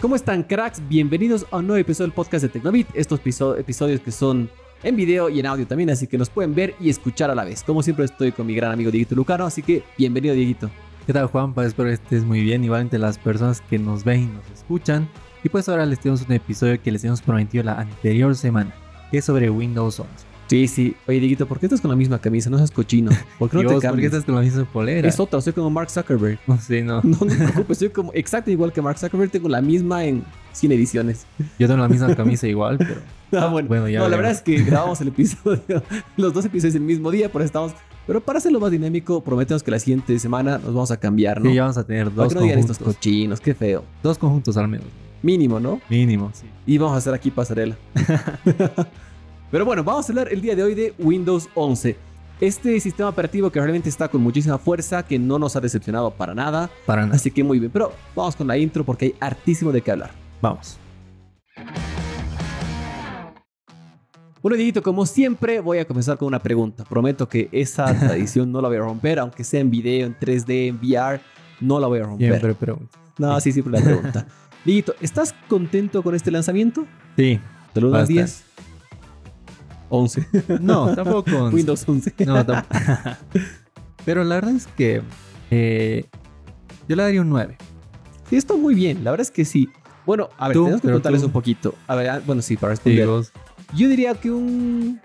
¿Cómo están, cracks? Bienvenidos a un nuevo episodio del podcast de Tecnobit. Estos episodios que son en video y en audio también, así que nos pueden ver y escuchar a la vez. Como siempre, estoy con mi gran amigo Dieguito Lucano, así que bienvenido, Dieguito. ¿Qué tal, Juanpa? Espero que estés muy bien. Igualmente, las personas que nos ven y nos escuchan. Y pues ahora les tenemos un episodio que les hemos prometido la anterior semana, que es sobre Windows 11. Sí, sí. Oye, Dieguito, ¿por qué estás con la misma camisa? No seas cochino. ¿Por qué no te cambias? ¿Por qué estás con la misma polera? Es otra, soy como Mark Zuckerberg. Sí, no. No, no te preocupes, soy como exacto igual que Mark Zuckerberg, tengo la misma en 100 ediciones. Yo tengo la misma camisa igual, pero... Ah, bueno. ya no, la verdad es que grabamos el episodio, los dos episodios el mismo día, por eso estamos... Pero para hacerlo más dinámico, prometemos que la siguiente semana nos vamos a cambiar, ¿no? Sí, ya vamos a tener dos no conjuntos. estos cochinos, qué feo. Dos conjuntos al menos. Mínimo, ¿no? Mínimo, sí. Y vamos a hacer aquí pasarela. Pero bueno, vamos a hablar el día de hoy de Windows 11. Este sistema operativo que realmente está con muchísima fuerza, que no nos ha decepcionado para nada. Para nada. Así que muy bien. Pero vamos con la intro porque hay hartísimo de qué hablar. Vamos. Bueno, Dieguito, como siempre, voy a comenzar con una pregunta. Prometo que esa tradición no la voy a romper, aunque sea en video, en 3D, en VR, no la voy a romper. Siempre pregunta. No, sí, siempre la pregunta. Dieguito, ¿estás contento con este lanzamiento? Sí. ¿Te lo das 10? 11. No, tampoco 11. Windows 11. No, tampoco. Pero la verdad es que eh, yo le daría un 9. Sí, está muy bien. La verdad es que sí. Bueno, a ver, tenemos que contarles un poquito. A ver, ah, bueno, sí, para responder. yo diría que un,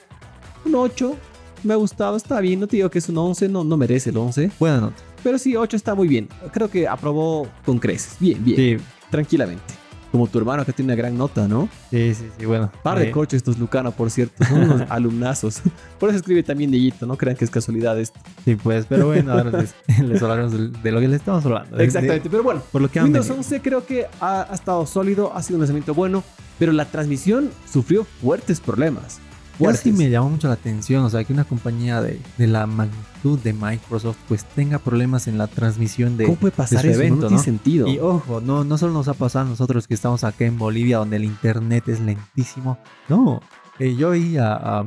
un 8 me ha gustado, está bien. No te digo que es un 11, no, no merece el 11. Buena nota. Pero sí, 8 está muy bien. Creo que aprobó con creces. Bien, bien. Sí. Tranquilamente. Como tu hermano que tiene una gran nota, ¿no? Sí, sí, sí, bueno. Par de eh. estos Lucano, por cierto. Son unos alumnazos. Por eso escribe también Dieguito, no crean que es casualidad esto. Sí, pues, pero bueno, ahora les, les hablaremos de, lo que les estamos hablando. Exactamente, pero bueno. Por lo que Windows 11 creo que ha, ha estado sólido, ha sido un lanzamiento bueno, pero la transmisión sufrió fuertes problemas. Ahora sí me llamó mucho la atención, o sea, que una compañía de, de, la magnitud de Microsoft pues tenga problemas en la transmisión de ¿Cómo puede pasar eso? Evento, no tiene sentido. Y ojo, no, no solo nos ha pasado a nosotros que estamos acá en Bolivia donde el internet es lentísimo. No, eh, yo vi a,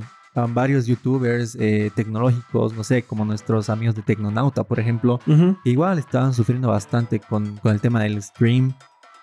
varios youtubers eh, tecnológicos, no sé, como nuestros amigos de Tecnonauta, por ejemplo, igual estaban sufriendo bastante con, con el tema del stream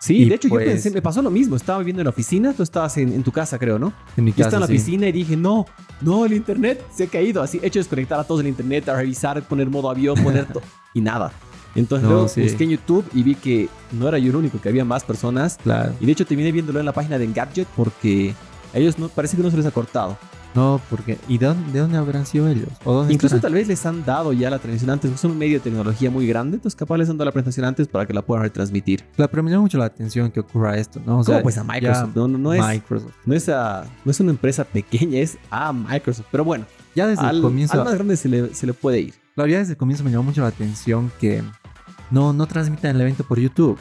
Sí, de hecho yo pensé, pues me pasó lo mismo, estaba viviendo en la oficina, tú estabas en, tu casa creo, ¿no? En mi casa, Yo estaba en la oficina y dije, no, no, el internet se ha caído, así, hecho desconectar a todos el internet, a revisar, poner modo avión, poner todo, y nada. Entonces luego busqué en YouTube y vi que no era yo el único, que había más personas. Claro. Y de hecho terminé viéndolo en la página de Engadget porque a ellos no, parece que no se les ha cortado. No, porque ¿y de dónde, habrán sido ellos? Incluso tal vez les han dado ya la transmisión antes, son un medio de tecnología muy grande, entonces capaz les han dado la presentación antes para que la puedan retransmitir. Claro, pero me llama mucho la atención que ocurra esto, ¿no? O sea, pues a Microsoft? No, no, es, Microsoft. No, es a, no es una empresa pequeña, es a Microsoft. Pero bueno, ya desde el comienzo. Al más grande se le, se le puede ir. La verdad, desde el comienzo me llamó mucho la atención que no, no transmitan el evento por YouTube.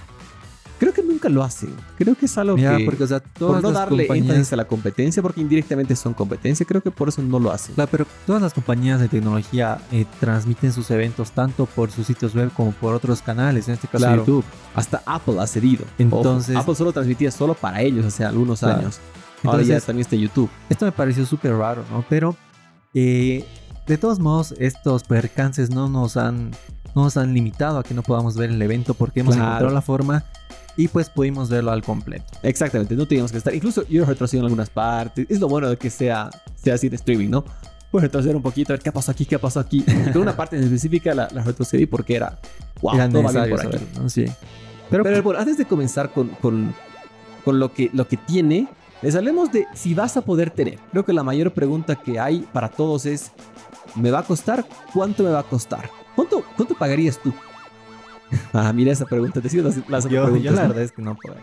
Nunca lo hacen. Creo que es algo que. Porque, o sea, por no darle énfasis a la competencia, porque indirectamente son competencia, creo que por eso no lo hacen. Claro, pero todas las compañías de tecnología eh, transmiten sus eventos tanto por sus sitios web como por otros canales, en este caso YouTube. Hasta Apple ha cedido. Entonces. Apple solo transmitía solo para ellos hace algunos años. Ahora ya también está YouTube. Esto me pareció súper raro, ¿no? Pero. Eh, de todos modos, estos percances no nos han, no nos han limitado a que no podamos ver el evento porque hemos encontrado la forma y pues pudimos verlo al completo. Exactamente, no teníamos que estar. Incluso yo retrocedido en algunas partes. Es lo bueno de que sea, sea así de streaming, ¿no? Pues retroceder un poquito, a ver qué pasó aquí, qué pasó aquí. Con una parte en específica la, retrocedí porque era, wow, era va por aquí. Sí. Pero, Pero bueno, antes de comenzar con, con, con lo, que, lo que tiene, les hablemos de si vas a poder tener. Creo que la mayor pregunta que hay para todos es, ¿me va a costar? ¿Cuánto me va a costar? ¿Cuánto, cuánto pagarías tú? Ah, mira esa pregunta. Te sigo las, yo, la verdad es que no puedo.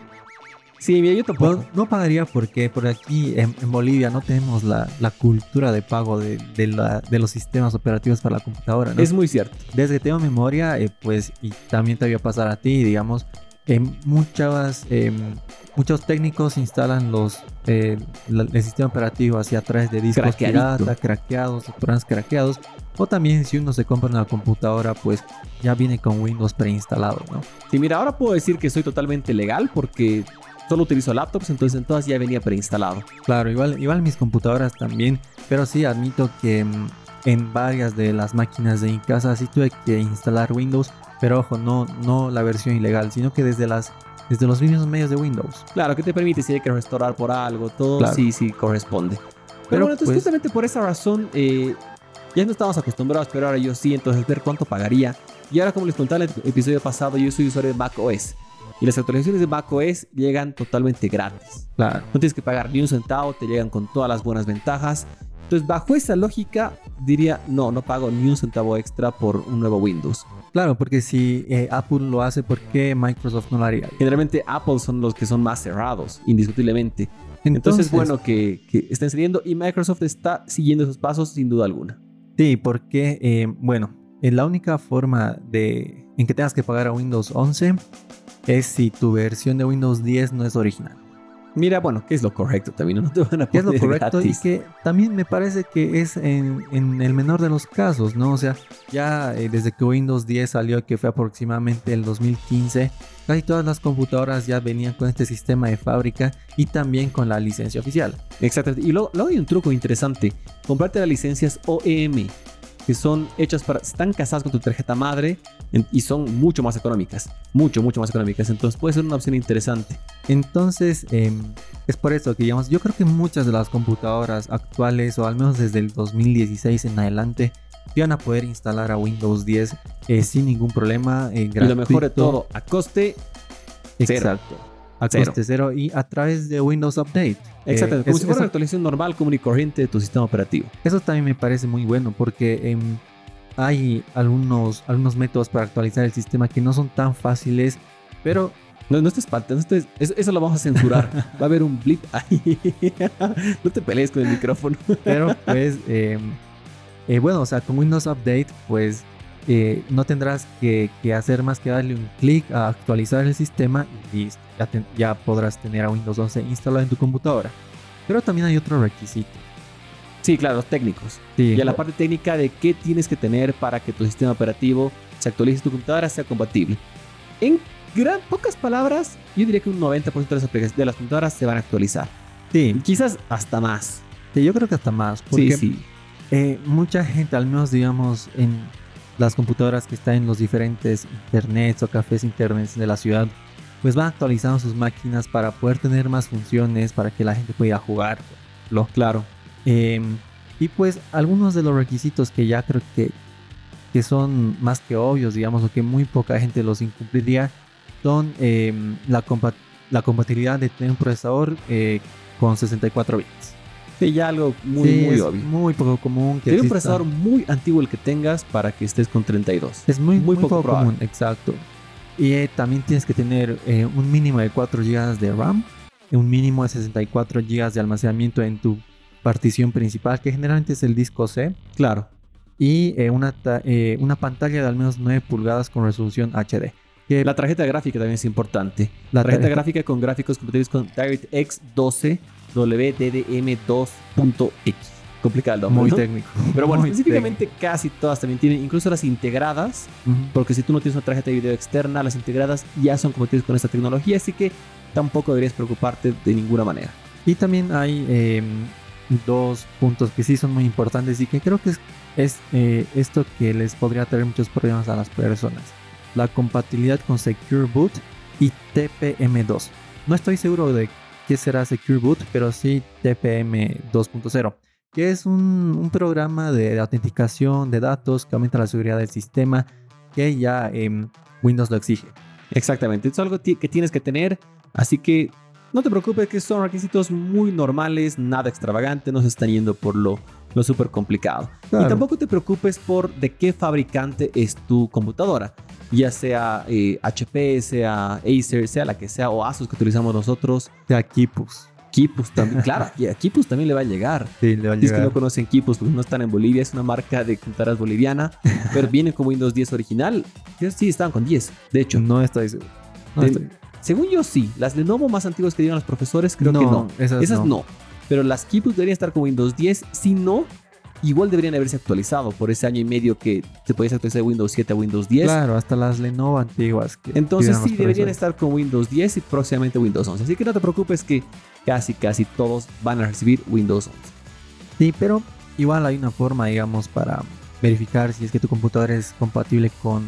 Sí, mira, yo tampoco. No, pagaría porque por aquí en, Bolivia no tenemos la, cultura de pago de, de, los sistemas operativos para la computadora. ¿no? Es muy cierto. Desde que tengo memoria, eh, pues, y también te voy a pasar a ti, digamos, muchas, em, muchos técnicos instalan los, eh, el sistema operativo hacia a través de discos pirata, craqueados, programas craqueados. O también si uno se compra una computadora, pues ya viene con Windows preinstalado, ¿no? Sí, mira, ahora puedo decir que soy totalmente legal porque solo utilizo laptops, entonces en todas ya venía preinstalado. Claro, igual, igual mis computadoras también, pero sí admito que mm, en varias de las máquinas de mi casa sí tuve que instalar Windows pero ojo, no, no la versión ilegal, sino que desde las desde los mismos medios de Windows. Claro, que te permite si hay que restaurar por algo, todo sí, sí corresponde. Pero, bueno, entonces pues justamente por esa razón, eh, ya no estamos acostumbrados, pero ahora yo sí, entonces ver cuánto pagaría. Y ahora como les contaba en el episodio pasado, yo soy usuario de macOS. Y las actualizaciones de macOS llegan totalmente gratis. Claro. No tienes que pagar ni un centavo, te llegan con todas las buenas ventajas. Entonces, bajo esa lógica, diría, no, no pago ni un centavo extra por un nuevo Windows. Claro, porque si eh, Apple lo hace, ¿por qué Microsoft no lo haría? Generalmente Apple son los que son más cerrados, indiscutiblemente. Entonces, bueno que, que estén saliendo y Microsoft está siguiendo esos pasos sin duda alguna. Sí, porque, eh, bueno, la única forma de, en que tengas que pagar a Windows 11 es si tu versión de Windows 10 no es original. Mira, bueno, ¿qué es lo correcto también? No te van a ¿Qué es lo correcto? Y que también me parece que es en, el menor de los casos, ¿no? O sea, ya eh, desde que Windows 10 salió, que fue aproximadamente el 2015, casi todas las computadoras ya venían con este sistema de fábrica y también con la licencia oficial. Exactamente. Y luego, luego hay un truco interesante. Comprarte las licencias OEM que son hechas para, están casadas con tu tarjeta madre y son mucho más económicas, mucho, mucho más económicas. Entonces puede ser una opción interesante. Entonces, em, es por eso que digamos, yo creo que muchas de las computadoras actuales, o al menos desde el 2016 en adelante, van a poder instalar a Windows 10 eh, sin ningún problema. Eh, y lo mejor de todo, a coste Exacto a coste cero y a través de Windows Update. Exacto, eh, como si fuera una actualización normal, común y corriente de tu sistema operativo. Eso también me parece muy bueno porque em, hay algunos, algunos métodos para actualizar el sistema que no son tan fáciles, pero... No, no estés faltando, eso, lo vamos a censurar. Va a haber un blip ahí. no te pelees con el micrófono. pero pues, em, eh, bueno, o sea, con Windows Update, pues eh, no tendrás que, hacer más que darle un clic a actualizar el sistema y Ya, podrás tener a Windows 11 instalado en tu computadora. Pero también hay otro requisito. Sí, claro, los técnicos. y a la parte técnica de qué tienes que tener para que tu sistema operativo se actualice tu computadora sea compatible. En gran, pocas palabras, yo diría que un 90% de las, de las computadoras se van a actualizar. Sí. Quizás hasta más. Sí, yo creo que hasta más. Porque, sí, sí. Eh, mucha gente, al menos digamos en las computadoras que están en los diferentes internets o cafés internets de la ciudad, pues van actualizando sus máquinas para poder tener más funciones, para que la gente pueda jugar. Lo claro. Em, y pues algunos de los requisitos que ya creo que, que son más que obvios, digamos, o que muy poca gente los incumpliría, son em, la, la, compatibilidad de tener un procesador eh, con 64 bits. Ya algo muy, muy obvio. Muy poco común. Que un procesador muy antiguo el que tengas para que estés con 32. Es muy, muy, poco, común, exacto. Y eh, también tienes que tener eh, un mínimo de 4 GB de RAM, un mínimo de 64 GB de almacenamiento en tu partición principal, que generalmente es el disco C. Claro. Y eh, una, una pantalla de al menos 9 pulgadas con resolución HD. La tarjeta gráfica también es importante. La tarjeta, gráfica con gráficos compatibles con DirectX 12 WDDM2.x. Complicado Muy técnico. Pero bueno, específicamente casi todas también tienen, incluso las integradas, porque si tú no tienes una tarjeta de video externa, las integradas ya son compatibles con esta tecnología, así que tampoco deberías preocuparte de ninguna manera. Y también hay em, dos puntos que sí son muy importantes y que creo que es, es eh, esto que les podría traer muchos problemas a las personas. La compatibilidad con Secure Boot y TPM2. No estoy seguro de que será Secure Boot, pero sí TPM 2.0, que es un, programa de, autenticación de datos que aumenta la seguridad del sistema, que ya em, Windows lo exige. Exactamente, es algo que tienes que tener, así que no te preocupes que son requisitos muy normales, nada extravagante, no se están yendo por lo, lo súper complicado. Y tampoco te preocupes por de qué fabricante es tu computadora ya sea HP, eh, sea Acer, sea la que sea, o Asus que utilizamos nosotros. Sea Kipus. Kipus también, claro, a Kipus también le va a llegar. Sí, le va a llegar. Es que no conocen Kipus porque no están en Bolivia, es una marca de computadoras boliviana, pero viene con Windows 10 original. Sí, estaban con 10, de hecho. No estoy seguro. Según yo sí, las Lenovo más antiguas que dieron los profesores creo que no. Esas, no. Pero las Kipus deberían estar con Windows 10, si no, igual deberían haberse actualizado por ese año y medio que te podías actualizar de Windows 7 a Windows 10. Claro, hasta las Lenovo antiguas. Entonces sí, deberían estar con Windows 10 y próximamente Windows 11. Así que no te preocupes que casi, casi todos van a recibir Windows 11. Sí, pero igual hay una forma, digamos, para verificar si es que tu computador es compatible con,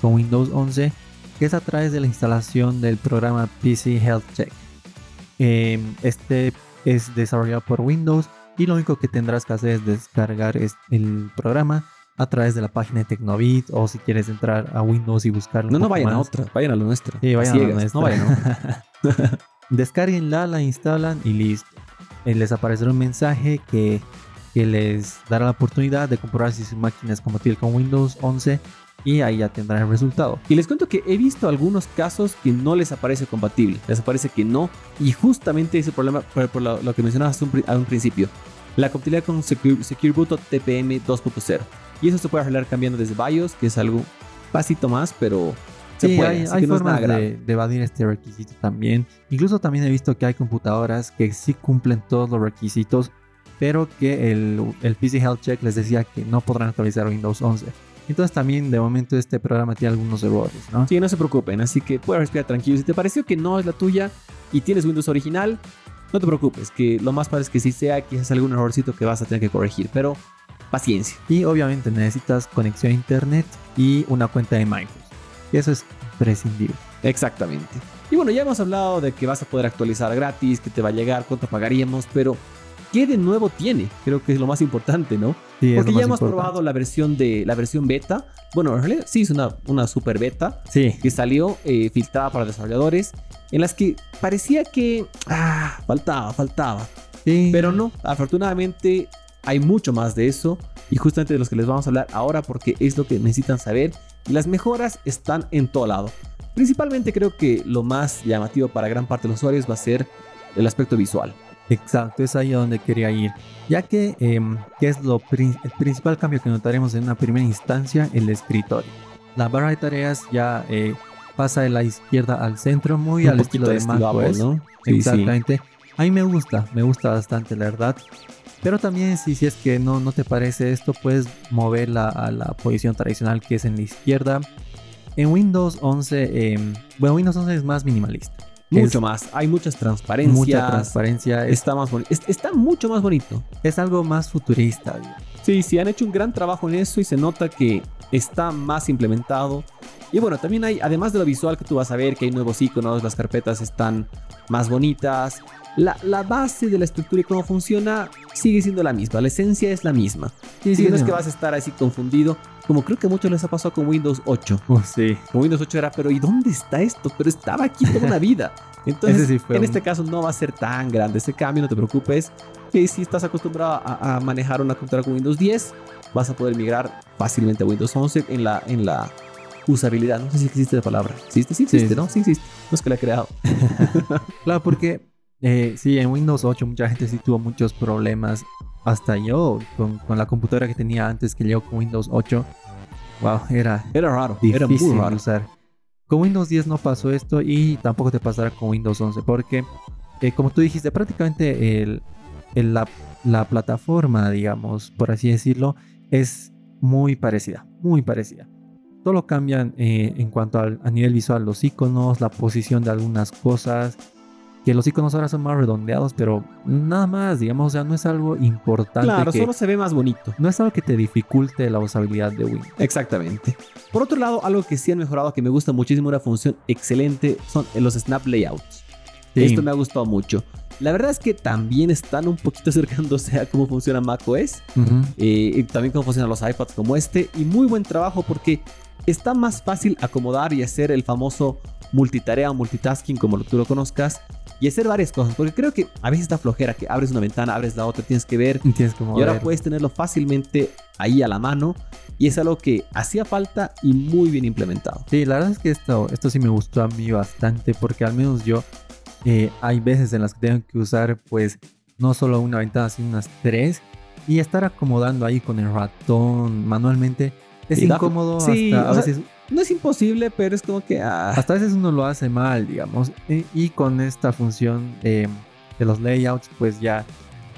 con Windows 11, que es a través de la instalación del programa PC Health Check. Em, este es desarrollado por Windows y lo único que tendrás que hacer es descargar el programa a través de la página de Tecnobit o si quieres entrar a Windows y buscarlo. No, no vayan a otra, vayan a la nuestra. Sí, vayan a la nuestra. No vayan a Descarguenla, la instalan y listo. Eh, les aparecerá un mensaje que, que les dará la oportunidad de comprobar si su máquina es compatible con Windows 11 y ahí ya tendrán el resultado. Y les cuento que he visto algunos casos que no les aparece compatible, les aparece que no, y justamente ese problema por, lo, que mencionabas a un principio, la compatibilidad con Secure, Secure Boot TPM 2.0. Y eso se puede arreglar cambiando desde BIOS, que es algo pasito más, pero se puede. Hay, formas de, evadir este requisito también. Incluso también he visto que hay computadoras que sí cumplen todos los requisitos, pero que el, el PC Health Check les decía que no podrán actualizar Windows 11. Entonces también de momento este programa tiene algunos errores, ¿no? Sí, no se preocupen, así que puedes respirar tranquilo. Si te pareció que no es la tuya y tienes Windows original, no te preocupes, que lo más padre es que si sea quizás algún errorcito que vas a tener que corregir, pero paciencia. Y obviamente necesitas conexión a internet y una cuenta de Microsoft. Y eso es prescindible. Exactamente. Y bueno, ya hemos hablado de que vas a poder actualizar gratis, que te va a llegar, cuánto pagaríamos, pero ¿qué de nuevo tiene? Creo que es lo más importante, ¿no? Porque ya hemos probado la versión de la versión beta. Bueno, en realidad sí es una, una super beta sí. que salió eh, filtrada para desarrolladores, en las que parecía que ah, faltaba, faltaba. Sí. Pero no, afortunadamente hay mucho más de eso y justamente de los que les vamos a hablar ahora porque es lo que necesitan saber y las mejoras están en todo lado. Principalmente creo que lo más llamativo para gran parte de los usuarios va a ser el aspecto visual. Exacto, es ahí a donde quería ir. Ya que, em, es lo el principal cambio que notaremos en una primera instancia? El escritorio. La barra de tareas ya eh, pasa de la izquierda al centro, muy al estilo de macOS. ¿no? Exactamente. A mí me gusta, me gusta bastante, la verdad. Pero también si, si es que no, no te parece esto, puedes moverla a la posición tradicional que es en la izquierda. En Windows 11, em, bueno, Windows 11 es más minimalista. Mucho más. Hay muchas transparencias. Mucha transparencia. Está más bonito. Está mucho más bonito. Es algo más futurista. Sí, sí, han hecho un gran trabajo en eso y se nota que está más implementado. Y bueno, también hay, además de lo visual que tú vas a ver, que hay nuevos iconos, las carpetas están más bonitas. La, la base de la estructura y cómo funciona sigue siendo la misma, la esencia es la misma. Sí, sí, no es que vas a estar así confundido, como creo que a muchos les ha pasado con Windows 8. sí. Con Windows 8 era, pero ¿y dónde está esto? Pero estaba aquí toda una vida. Entonces, en este caso no va a ser tan grande ese cambio, no te preocupes. Que si estás acostumbrado a, a, manejar una computadora con Windows 10, vas a poder migrar fácilmente a Windows 11 en la, en la usabilidad. No sé si existe la palabra. ¿Existe? Sí existe, ¿no? Sí existe. No es que la he creado. claro, porque eh, sí, en Windows 8 mucha gente sí tuvo muchos problemas. Hasta yo, con, con la computadora que tenía antes que llegó con Windows 8. Wow, era, era raro. Difícil era muy raro. usar. Con Windows 10 no pasó esto y tampoco te pasará con Windows 11 porque, eh, como tú dijiste, prácticamente el, la, la, plataforma, digamos, por así decirlo, es muy parecida, muy parecida. Solo cambian eh, en cuanto al, a nivel visual los iconos, la posición de algunas cosas, que los iconos ahora son más redondeados, pero nada más, digamos, o sea, no es algo importante. Claro, solo se ve más bonito. No es algo que te dificulte la usabilidad de Windows. Exactamente. Por otro lado, algo que sí han mejorado, que me gusta muchísimo, una función excelente, son los snap layouts. Esto me ha gustado mucho. La verdad es que también están un poquito acercándose a cómo funciona macOS eh, y también cómo funcionan los iPads como este. Y muy buen trabajo porque está más fácil acomodar y hacer el famoso multitarea o multitasking, como tú lo conozcas, y hacer varias cosas. Porque creo que a veces está flojera que abres una ventana, abres la otra, tienes que ver. Y, tienes que y ahora puedes tenerlo fácilmente ahí a la mano. Y es algo que hacía falta y muy bien implementado. Sí, la verdad es que esto, esto sí me gustó a mí bastante porque al menos yo eh, hay veces en las que tengo que usar pues no solo una ventana, sino unas tres. Y estar acomodando ahí con el ratón manualmente es incómodo. Sí, a veces no es imposible, pero es como que... Ah. Hasta a veces uno lo hace mal, digamos. Y, con esta función de los layouts, pues ya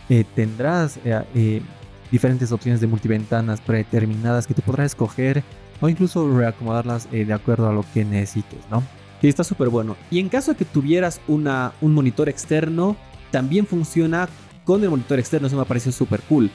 eh, tendrás eh, eh, diferentes opciones de multiventanas predeterminadas que tú podrás escoger o incluso reacomodarlas de acuerdo a lo que necesites, ¿no? Sí, está súper bueno. Y en caso de que tuvieras una, un monitor externo, también funciona con el monitor externo. Eso me pareció súper cool.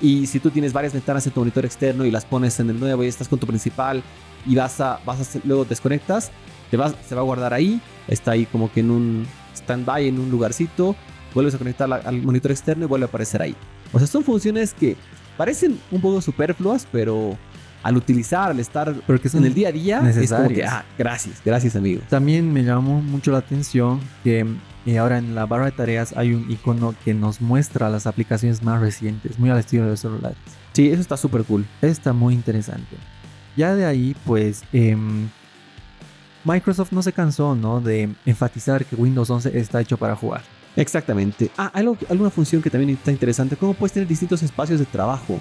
Y si tú tienes varias ventanas en tu monitor externo y las pones en el nuevo y estás con tu principal y vas a, vas a luego desconectas, te va, se va a guardar ahí, está ahí como que en un stand-by, en un lugarcito, vuelves a conectar al monitor externo y vuelve a aparecer ahí. O sea, son funciones que parecen un poco superfluas, pero al utilizar, al estar Porque en el día a día, es como que, ah, gracias, gracias amigo. También me llamó mucho la atención que y ahora en la barra de tareas hay un icono que nos muestra las aplicaciones más recientes, muy al estilo de los celulares. Sí, eso está súper cool. Está muy interesante. Ya de ahí, pues, em, Microsoft no se cansó, ¿no? De enfatizar que Windows 11 está hecho para jugar. Exactamente. Ah, algo, alguna función que también está interesante, cómo puedes tener distintos espacios de trabajo.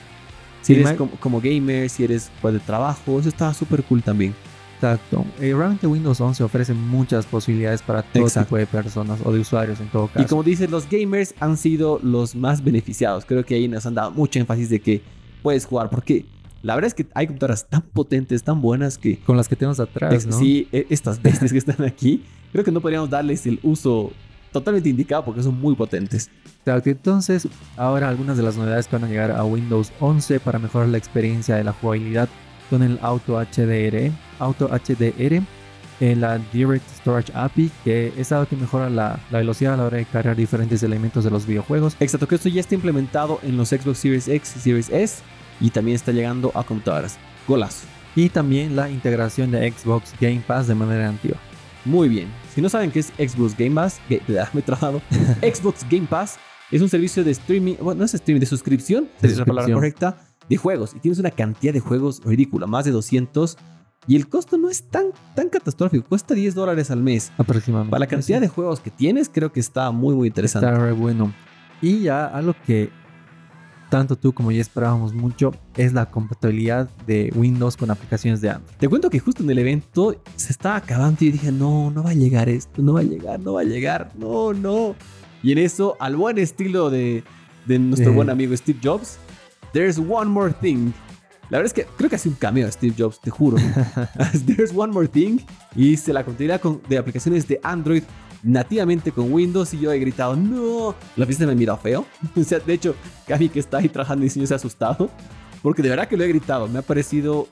Si eres como, gamer, si eres pues, de trabajo, eso está súper cool también. Exacto. Eh, realmente Windows 11 ofrece muchas posibilidades para todo tipo de personas o de usuarios en todo caso. Y como dices, los gamers han sido los más beneficiados. Creo que ahí nos han dado mucho énfasis de que puedes jugar porque la verdad es que hay computadoras tan potentes, tan buenas que... Con las que tenemos atrás, ¿no? Sí, e, estas bestias que están aquí, creo que no podríamos darles el uso totalmente indicado porque son muy potentes. Exacto, entonces ahora algunas de las novedades que van a llegar a Windows 11 para mejorar la experiencia de la jugabilidad con el Auto HDR, Auto HDR, eh, la Direct Storage API, que es algo que mejora la, velocidad a la hora de cargar diferentes elementos de los videojuegos. Exacto, que esto ya está implementado en los Xbox Series X y Series S y también está llegando a computadoras. Golazo. Y también la integración de Xbox Game Pass de manera antigua. Muy bien. Si no saben qué es Xbox Game Pass, que me he trabado. Xbox Game Pass es un servicio de streaming, bueno, no es streaming, de suscripción, es la palabra correcta, de juegos y tienes una cantidad de juegos ridícula, más de 200. Y el costo no es tan, tan catastrófico, cuesta 10 dólares al mes. Aproximadamente. Para la cantidad de juegos que tienes, creo que está muy, muy interesante. Está re bueno. Y ya algo que tanto tú como yo esperábamos mucho es la compatibilidad de Windows con aplicaciones de Android. Te cuento que justo en el evento se estaba acabando y dije, no, no va a llegar esto, no va a llegar, no va a llegar, no, no. Y en eso, al buen estilo de, de nuestro buen amigo Steve Jobs, There's One More Thing. La verdad es que creo que hace un cameo a Steve Jobs, te juro. There's One More Thing. Y se la continuidad de aplicaciones de Android nativamente con Windows. Y yo he gritado, no. La fiesta me ha mirado feo. o sea, de hecho, Cami que está ahí trabajando en diseño se ha asustado. Porque de verdad que lo he gritado. Me ha parecido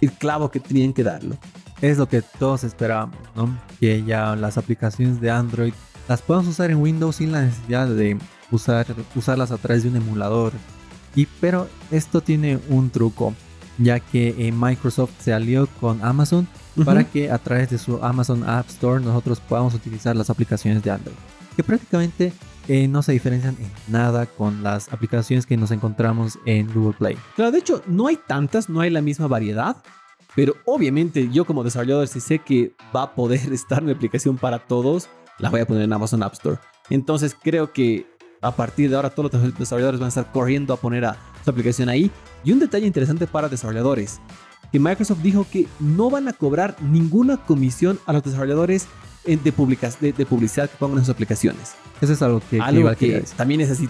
el clavo que tenían que darlo. Es lo que todos esperábamos, ¿no? Que ya las aplicaciones de Android las podamos usar en Windows sin la necesidad de usar, usarlas a través de un emulador y, pero esto tiene un truco, ya que eh, Microsoft se alió con Amazon para que a través de su Amazon App Store nosotros podamos utilizar las aplicaciones de Android, que prácticamente eh, no se diferencian en nada con las aplicaciones que nos encontramos en Google Play. Claro, de hecho, no hay tantas, no hay la misma variedad. Pero obviamente yo como desarrollador si sé que va a poder estar mi aplicación para todos, la voy a poner en Amazon App Store. Entonces creo que a partir de ahora todos los desarrolladores van a estar corriendo a poner a su aplicación ahí. Y un detalle interesante para desarrolladores, que Microsoft dijo que no van a cobrar ninguna comisión a los desarrolladores de, de, publicidad que pongan en sus aplicaciones. Eso es algo que, algo que, también es así.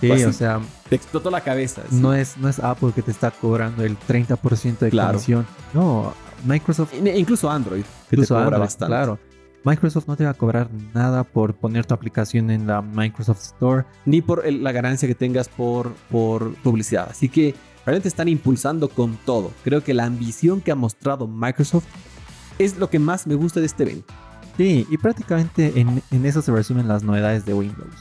Sí, pues o sea, te explotó la cabeza. No, es, no es Apple que te está cobrando el 30% de comisión. No, Microsoft. incluso Android, que te cobra bastante. Claro. Microsoft no te va a cobrar nada por poner tu aplicación en la Microsoft Store. Ni por la ganancia que tengas por, por publicidad. Así que realmente están impulsando con todo. Creo que la ambición que ha mostrado Microsoft es lo que más me gusta de este evento. Sí, y prácticamente en, eso se resumen las novedades de Windows.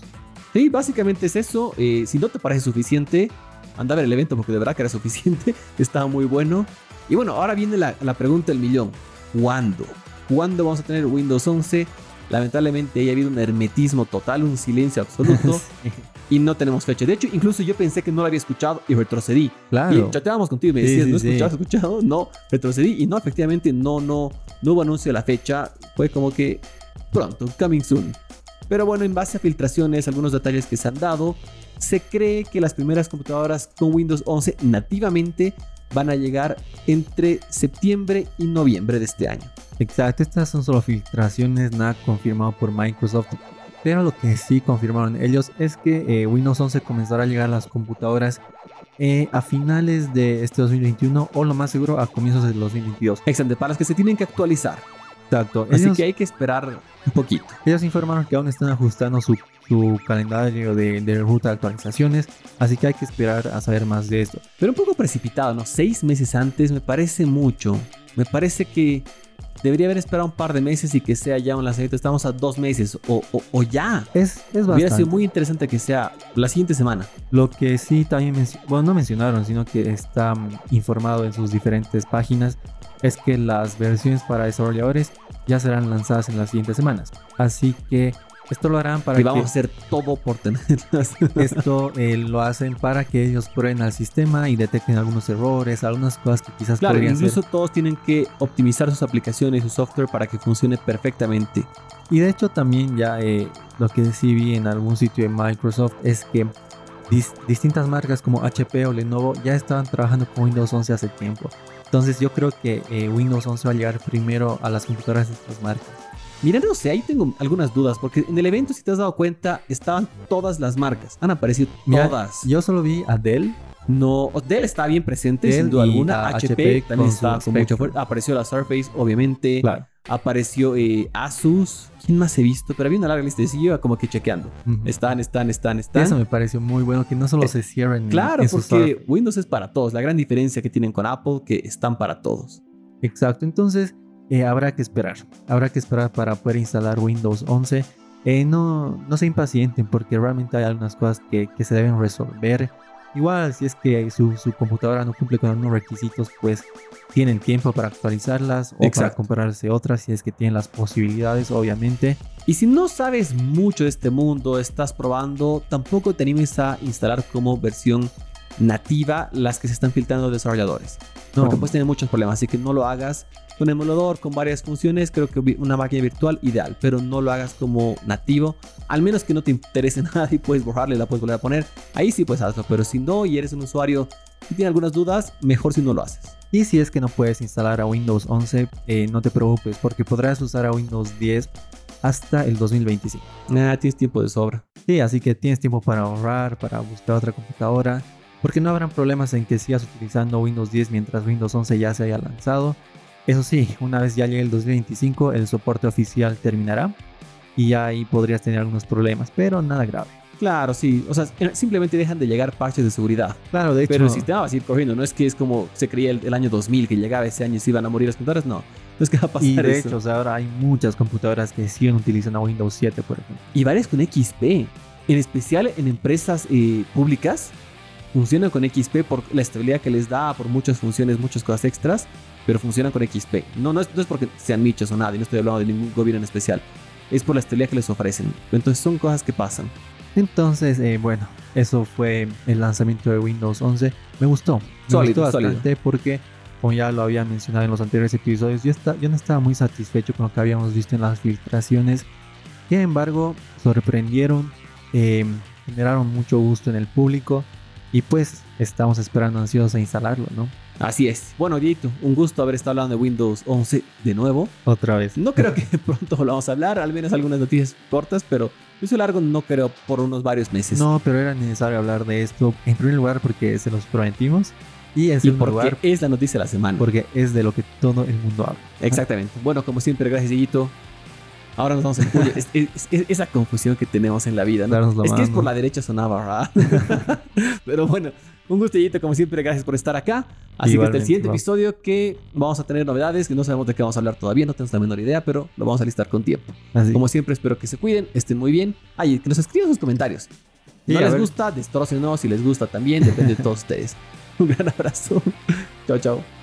Sí, básicamente es eso. Eh, si no te parece suficiente, anda a ver el evento porque de verdad que era suficiente. Estaba muy bueno. Y bueno, ahora viene la, la pregunta del millón. ¿Cuándo? ¿Cuándo vamos a tener Windows 11? Lamentablemente ha habido un hermetismo total, un silencio absoluto. Y no tenemos fecha. De hecho, incluso yo pensé que no lo había escuchado y retrocedí. Claro. Y chateábamos contigo y me decías, ¿no escuchabas, escuchado? No, retrocedí. Y no, efectivamente, no, no, no hubo anuncio de la fecha. Fue como que pronto, coming soon. Pero bueno, en base a filtraciones, algunos detalles que se han dado, se cree que las primeras computadoras con Windows 11 nativamente van a llegar entre septiembre y noviembre de este año. Exacto, estas son solo filtraciones, nada confirmado por Microsoft. Pero lo que sí confirmaron ellos es que eh, Windows 11 comenzará a llegar a las computadoras eh, a finales de este 2021 o lo más seguro a comienzos del 2022. Exacto, para las que se tienen que actualizar. Exacto. Así que hay que esperar un poquito. Ellos informaron que aún están ajustando su, calendario de, de, ruta de actualizaciones, así que hay que esperar a saber más de esto. Pero un poco precipitado, ¿no? Seis meses antes me parece mucho. Me parece que debería haber esperado un par de meses y que sea ya un lanzamiento. Estamos a dos meses o, o, ya. Es, es bastante. Hubiera sido muy interesante que sea la siguiente semana. Lo que sí también, bueno, no mencionaron, sino que está mm, informado en sus diferentes páginas, es que las versiones para desarrolladores ya serán lanzadas en las siguientes semanas. Así que esto lo harán para y vamos a hacer todo por tenerlas. Esto eh, lo hacen para que ellos prueben al sistema y detecten algunos errores, algunas cosas que quizás claro, incluso todos tienen que optimizar sus aplicaciones, su software para que funcione perfectamente. Y de hecho también ya eh, lo que sí vi en algún sitio de Microsoft es que distintas marcas como HP o Lenovo ya estaban trabajando con Windows 11 hace tiempo. Entonces yo creo que eh, Windows 11 va a llegar primero a las computadoras de estas marcas. Mira, no sé, ahí tengo algunas dudas, porque en el evento, si te has dado cuenta, estaban todas las marcas. Han aparecido todas. Yo solo vi a Dell. No, Dell está bien presente, sin duda alguna. HP, también está con mucha fuerza. Apareció la Surface, obviamente. Claro. Apareció eh, Asus. ¿Quién más he visto? Pero había una larga lista y yo como que chequeando. Están, están, están, están. Eso me pareció muy bueno, que no solo eh, se cierren. Claro, porque Windows es para todos. La gran diferencia que tienen con Apple, que están para todos. Exacto. Entonces, eh, habrá que esperar. Habrá que esperar para poder instalar Windows 11. Eh, no, no se impacienten porque realmente hay algunas cosas que, que se deben resolver. Igual si es que su, su, computadora no cumple con algunos requisitos, pues tienen tiempo para actualizarlas o para comprarse otras si es que tienen las posibilidades, obviamente. Y si no sabes mucho de este mundo, estás probando, tampoco te animes a instalar como versión nativa las que se están filtrando desarrolladores. No. Porque pues tiene muchos problemas, así que no lo hagas un emulador con varias funciones, creo que una máquina virtual ideal, pero no lo hagas como nativo, al menos que no te interese nada y puedes borrarle la puedes volver a poner. Ahí sí puedes hazlo, pero si no y eres un usuario y tiene algunas dudas, mejor si no lo haces. Y si es que no puedes instalar a Windows 11, eh, no te preocupes porque podrás usar a Windows 10 hasta el 2025. Ah, tienes tiempo de sobra. Sí, así que tienes tiempo para ahorrar, para buscar otra computadora, porque no habrán problemas en que sigas utilizando Windows 10 mientras Windows 11 ya se haya lanzado. Eso sí, una vez ya llegue el 2025, el soporte oficial terminará y ahí podrías tener algunos problemas, pero nada grave. Claro, sí. O sea, simplemente dejan de llegar parches de seguridad. Claro, de hecho. Pero el sistema va a seguir corriendo. No es que es como se creía el, año 2000, que llegaba ese año y se iban a morir las computadoras. No. No es que va a pasar Y de hecho, ahora hay muchas computadoras que siguen utilizando Windows 7, por ejemplo. Y varias con XP. En especial en empresas eh, públicas. Funcionan con XP por la estabilidad que les da, por muchas funciones, muchas cosas extras pero funcionan con XP. No, no es, no es porque sean nichos o nada, y no estoy hablando de ningún gobierno en especial. Es por la estabilidad que les ofrecen. Entonces son cosas que pasan. Entonces, eh, bueno, eso fue el lanzamiento de Windows 11. Me gustó. Me sólido, gustó bastante porque, como ya lo había mencionado en los anteriores episodios, yo, está, yo no estaba muy satisfecho con lo que habíamos visto en las filtraciones. Sin embargo, sorprendieron, eh, generaron mucho gusto en el público y pues estamos esperando ansiosos a instalarlo, ¿no? Así es. Bueno, Dieto, un gusto haber estado hablando de Windows 11 de nuevo. Otra vez. No creo que pronto lo vamos a hablar, al menos algunas noticias cortas, pero eso largo no creo por unos varios meses. No, pero era necesario hablar de esto en primer lugar porque se los prometimos. Y, es porque es la noticia de la semana. Porque es de lo que todo el mundo habla. Exactamente. Bueno, como siempre, gracias, Dieguito. Ahora nos vamos a es, es, esa confusión que tenemos en la vida. ¿no? Es que es por la derecha sonaba, ¿verdad? Pero bueno, un gustillito, como siempre, gracias por estar acá. Así que hasta el siguiente episodio que vamos a tener novedades, que no sabemos de qué vamos a hablar todavía, no tenemos la menor idea, pero lo vamos a listar con tiempo. Como siempre, espero que se cuiden, estén muy bien. Ay, que nos escriban sus comentarios. Si no les gusta, destrocen no, si les gusta también, depende de todos ustedes. Un gran abrazo. chao, chao.